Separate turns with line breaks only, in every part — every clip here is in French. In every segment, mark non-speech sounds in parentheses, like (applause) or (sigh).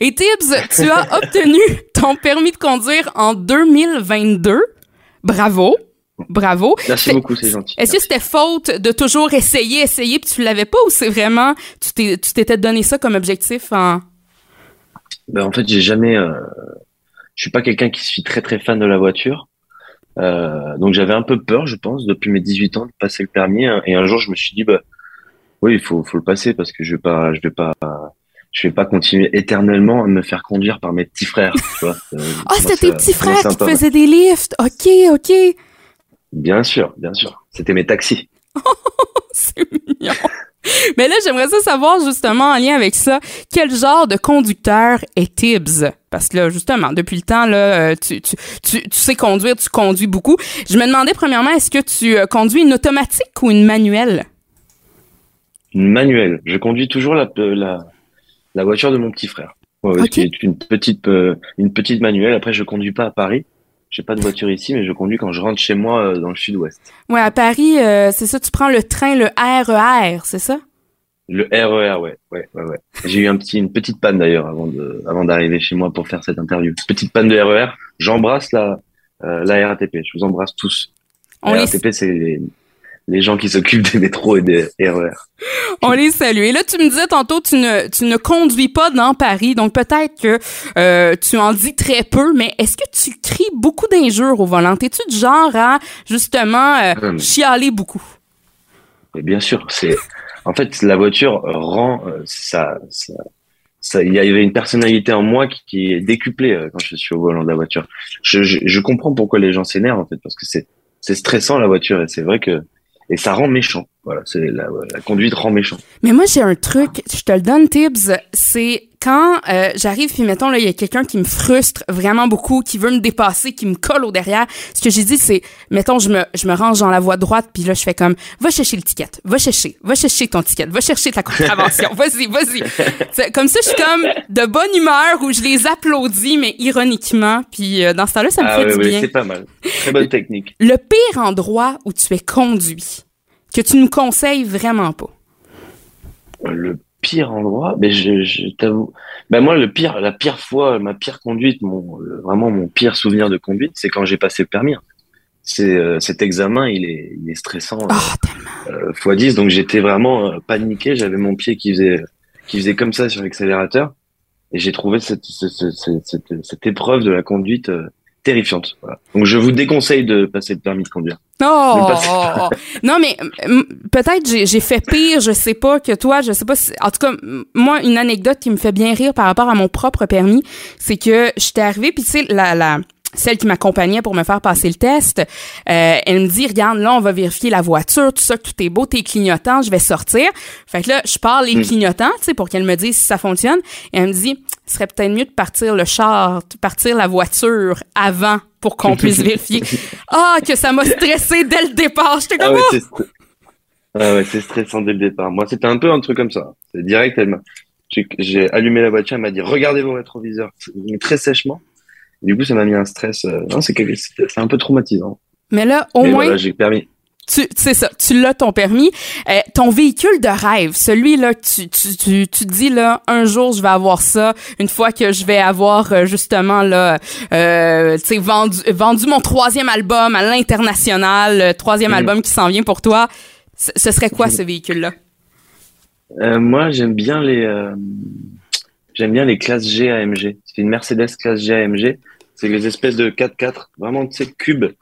Et Tibbs, tu as obtenu ton permis de conduire en 2022. Bravo. Bravo.
Merci beaucoup, c'est gentil.
Est-ce que c'était faute de toujours essayer, essayer, puis tu l'avais pas, ou c'est vraiment, tu t'étais donné ça comme objectif en...
Ben, en fait, j'ai jamais, euh, je suis pas quelqu'un qui suis très très fan de la voiture. Euh, donc j'avais un peu peur, je pense, depuis mes 18 ans de passer le permis. Hein. Et un jour, je me suis dit, bah, oui, il faut, faut le passer parce que je vais pas, je vais pas, je vais pas continuer éternellement à me faire conduire par mes petits frères.
Tu vois. (laughs) Euh, ah, c'était tes petits frères qui te faisaient des lifts. Ok, ok.
Bien sûr, bien sûr. C'était mes taxis. (laughs)
c'est mignon. Mais là, j'aimerais ça savoir justement en lien avec ça, quel genre de conducteur est Tibbs? Parce que là, justement, depuis le temps, là, euh, tu, tu, tu, sais conduire, tu conduis beaucoup. Je me demandais premièrement, est-ce que tu euh, conduis une automatique ou une manuelle?
Une manuelle. Je conduis toujours la, la, la voiture de mon petit frère. Ouais, qui est une petite, euh, une petite manuelle. Après, je conduis pas à Paris. J'ai pas de voiture ici, mais je conduis quand je rentre chez moi euh, dans le sud-ouest.
Ouais, à Paris, euh, c'est ça, tu prends le train, le RER, e c'est ça?
Le RER, e ouais, ouais, ouais, ouais. J'ai eu un petit, une petite panne d'ailleurs avant de, avant d'arriver chez moi pour faire cette interview. Petite panne de RER. J'embrasse la, la RATP. Je vous embrasse tous. la RATP, c'est les gens qui s'occupent des métros et des RER.
On les salue. Et là, tu me disais tantôt, tu ne, tu ne conduis pas dans Paris, donc peut-être que euh, tu en dis très peu, mais est-ce que tu cries beaucoup d'injures au volant? Es-tu du genre à, justement, euh, hum. chialer beaucoup?
bien sûr, c'est... En fait, la voiture rend euh, ça... ça il y avait une personnalité en moi qui, est décuplée quand je suis au volant de la voiture. Je, je, je comprends pourquoi les gens s'énervent en fait parce que c'est c'est stressant la voiture et c'est vrai que et ça rend méchant. Voilà, c'est la, la, conduite rend méchant.
Mais moi j'ai un truc, je te le donne Tibbs, c'est quand euh, j'arrive puis mettons là il y a quelqu'un qui me frustre vraiment beaucoup, qui veut me dépasser, qui me colle au derrière, ce que j'ai dit c'est mettons je me je me range dans la voie droite puis là je fais comme va chercher le ticket, va chercher, va chercher ton ticket, va chercher ta contravention, (laughs) vas-y, vas-y. Comme ça je suis comme de bonne humeur où je les applaudis mais ironiquement puis euh, dans ce temps-là ça me
ah
fait du
oui,
bien.
c'est pas mal. Très bonne technique.
Le pire endroit où tu es conduit que tu nous conseilles vraiment pas?
Le pire endroit, mais je, je t'avoue, ben moi le pire, la pire fois, ma pire conduite, mon vraiment mon pire souvenir de conduite, c'est quand j'ai passé le permis. C'est euh, cet examen, il est, il est stressant
oh,
euh, fois 10, donc j'étais vraiment euh, paniqué. J'avais mon pied qui faisait qui faisait comme ça sur l'accélérateur, et j'ai trouvé cette, cette, cette, cette, épreuve de la conduite terrifiante. Voilà. Donc je vous déconseille de passer le permis de conduire.
Oh, (laughs) non mais peut-être j'ai, j'ai fait pire, je sais pas que toi, je sais pas. Si, en tout cas, moi une anecdote qui me fait bien rire par rapport à mon propre permis, c'est que j'étais arrivée puis tu sais la la celle qui m'accompagnait pour me faire passer le test, euh, elle me dit regarde là on va vérifier la voiture, tout ça, tout est beau, t'es clignotant, je vais sortir. Fait que là je parle les hmm. clignotants, tu sais pour qu'elle me dise si ça fonctionne et elle me dit ce serait peut-être mieux de partir le char, de partir la voiture avant pour qu'on puisse (laughs) vérifier. Ah que ça m'a stressé dès le départ, j'étais comme ah ouais,
oh! ah ouais, c'est stressant dès le départ. Moi c'était un peu un truc comme ça. C'est direct elle m'a j'ai allumé la voiture, elle m'a dit regardez vos rétroviseurs, très sèchement. Du coup, ça m'a mis un stress. Euh, non, c'est un peu traumatisant.
Mais là, au moins.
Voilà, j'ai permis.
Tu, c'est ça, tu l'as ton permis. Euh, ton véhicule de rêve, celui-là, tu, tu, tu, tu dis là, un jour je vais avoir ça, une fois que je vais avoir euh, justement là, euh, tu sais, vendu, vendu mon troisième album à l'international, troisième mm. album qui s'en vient pour toi. ce serait quoi ce véhicule-là?
Moi, j'aime bien les, j'aime bien les classes G AMG. C'est une Mercedes classe G AMG. C'est les espèces de 4x4, vraiment, tu sais, cubes.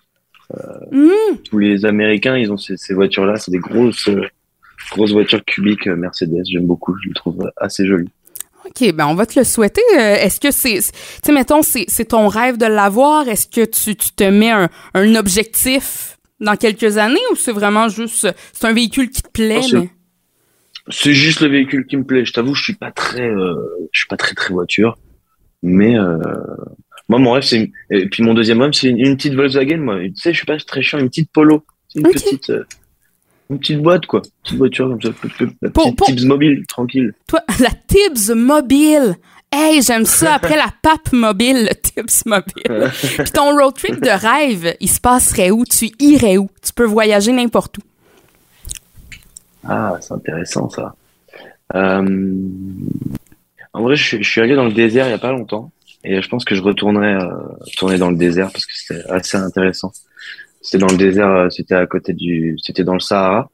Euh, Tous les Américains, ils ont ces, ces voitures-là. C'est des grosses, grosses voitures cubiques euh, Mercedes. J'aime beaucoup. Je les trouve assez jolies.
OK, ben on va te le souhaiter. Euh, est-ce que c'est, tu sais, mettons, c'est, c'est ton rêve de l'avoir? Est-ce que tu, tu te mets un, un objectif dans quelques années ou c'est vraiment juste, c'est un véhicule qui te plaît? Oh, mais...
C'est juste le véhicule qui me plaît. Je t'avoue, je suis pas très, euh, je suis pas très très voiture, mais euh, moi, mon rêve, c'est. Et puis mon deuxième rêve, c'est une, petite Volkswagen. Moi, tu sais, je suis pas très chiant, une petite Polo. Une petite. Euh, une petite boîte, quoi. Une petite voiture comme ça. La petite Tibbs mobile, tranquille.
Toi, (laughs) la Tibbs mobile. Hey, j'aime ça. (laughs) Après la pape mobile, le Tibbs mobile. (laughs) Puis ton road trip de rêve, il se passerait où? Tu irais où? Tu peux voyager n'importe où.
Ah, c'est intéressant ça. Euh, En vrai, je, suis allé dans le désert il y a pas longtemps et je pense que je retournerai euh, tourner dans le désert parce que c'était assez intéressant. C'était dans le désert, euh, c'était à côté du, c'était dans le Sahara,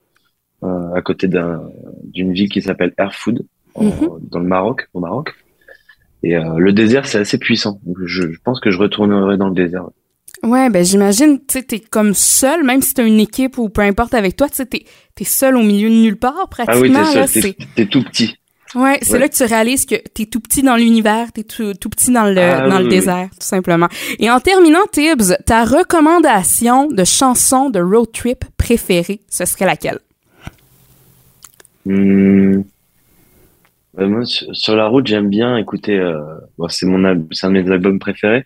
euh, à côté d'une ville qui s'appelle Erfoud, mhm. dans le Maroc, au Maroc. Et euh, le désert, c'est assez puissant. Donc je, je, pense que je retournerai dans le désert.
Ouais, ben j'imagine, tu sais, t'es comme seul, même si t'as une équipe ou peu importe avec toi, tu sais, t'es es seul au milieu de nulle part pratiquement.
Ah oui, t'es seul, t'es tout petit.
Ouais, c'est là que tu réalises que t'es tout petit dans l'univers, t'es tout, tout petit dans le ah dans le désert, tout simplement. Et en terminant, Tibbs, ta recommandation de chanson de road trip préférée, ce serait laquelle?
Hmm. Ben, moi, sur, la route, j'aime bien écouter. Euh, bon, c'est mon, c'est un de mes albums préférés.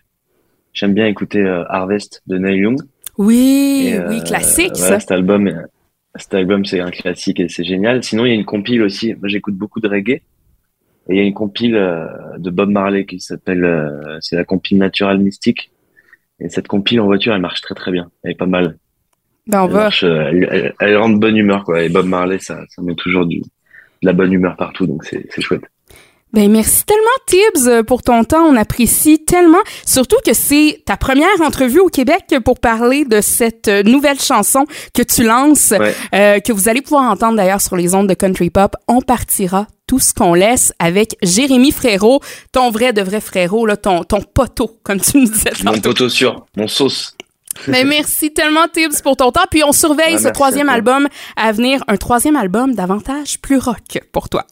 J'aime bien écouter euh, Harvest de Neil Young.
Oui, oui, classique ça.
Cet album, cet album, c'est un classique et c'est génial. Sinon, il y a une compile aussi. Moi, j'écoute beaucoup de reggae. Et il y a une compile euh, de Bob Marley qui s'appelle, euh, c'est la compile Natural Mystique. Et cette compile en voiture, elle marche très très bien. Elle est pas mal.
Ben, on
elle,
va.
Marche, elle, elle, rend de bonne humeur, quoi. Et Bob Marley, ça, ça met toujours du, de la bonne humeur partout, donc c'est chouette.
Ben merci tellement Tibbs euh, pour ton temps, on apprécie tellement, surtout que c'est ta première entrevue au Québec pour parler de cette euh, nouvelle chanson que tu lances, euh, que vous allez pouvoir entendre d'ailleurs sur les ondes de Country Pop. On partira tout ce qu'on laisse avec Jérémy Frérot, ton vrai de vrai frérot, là, ton, ton poteau, comme tu nous disais.
Mon poteau sûr, mon sauce.
Mais merci tellement Tibbs pour ton temps. Puis on surveille ce troisième album à venir, un troisième album davantage plus rock pour toi.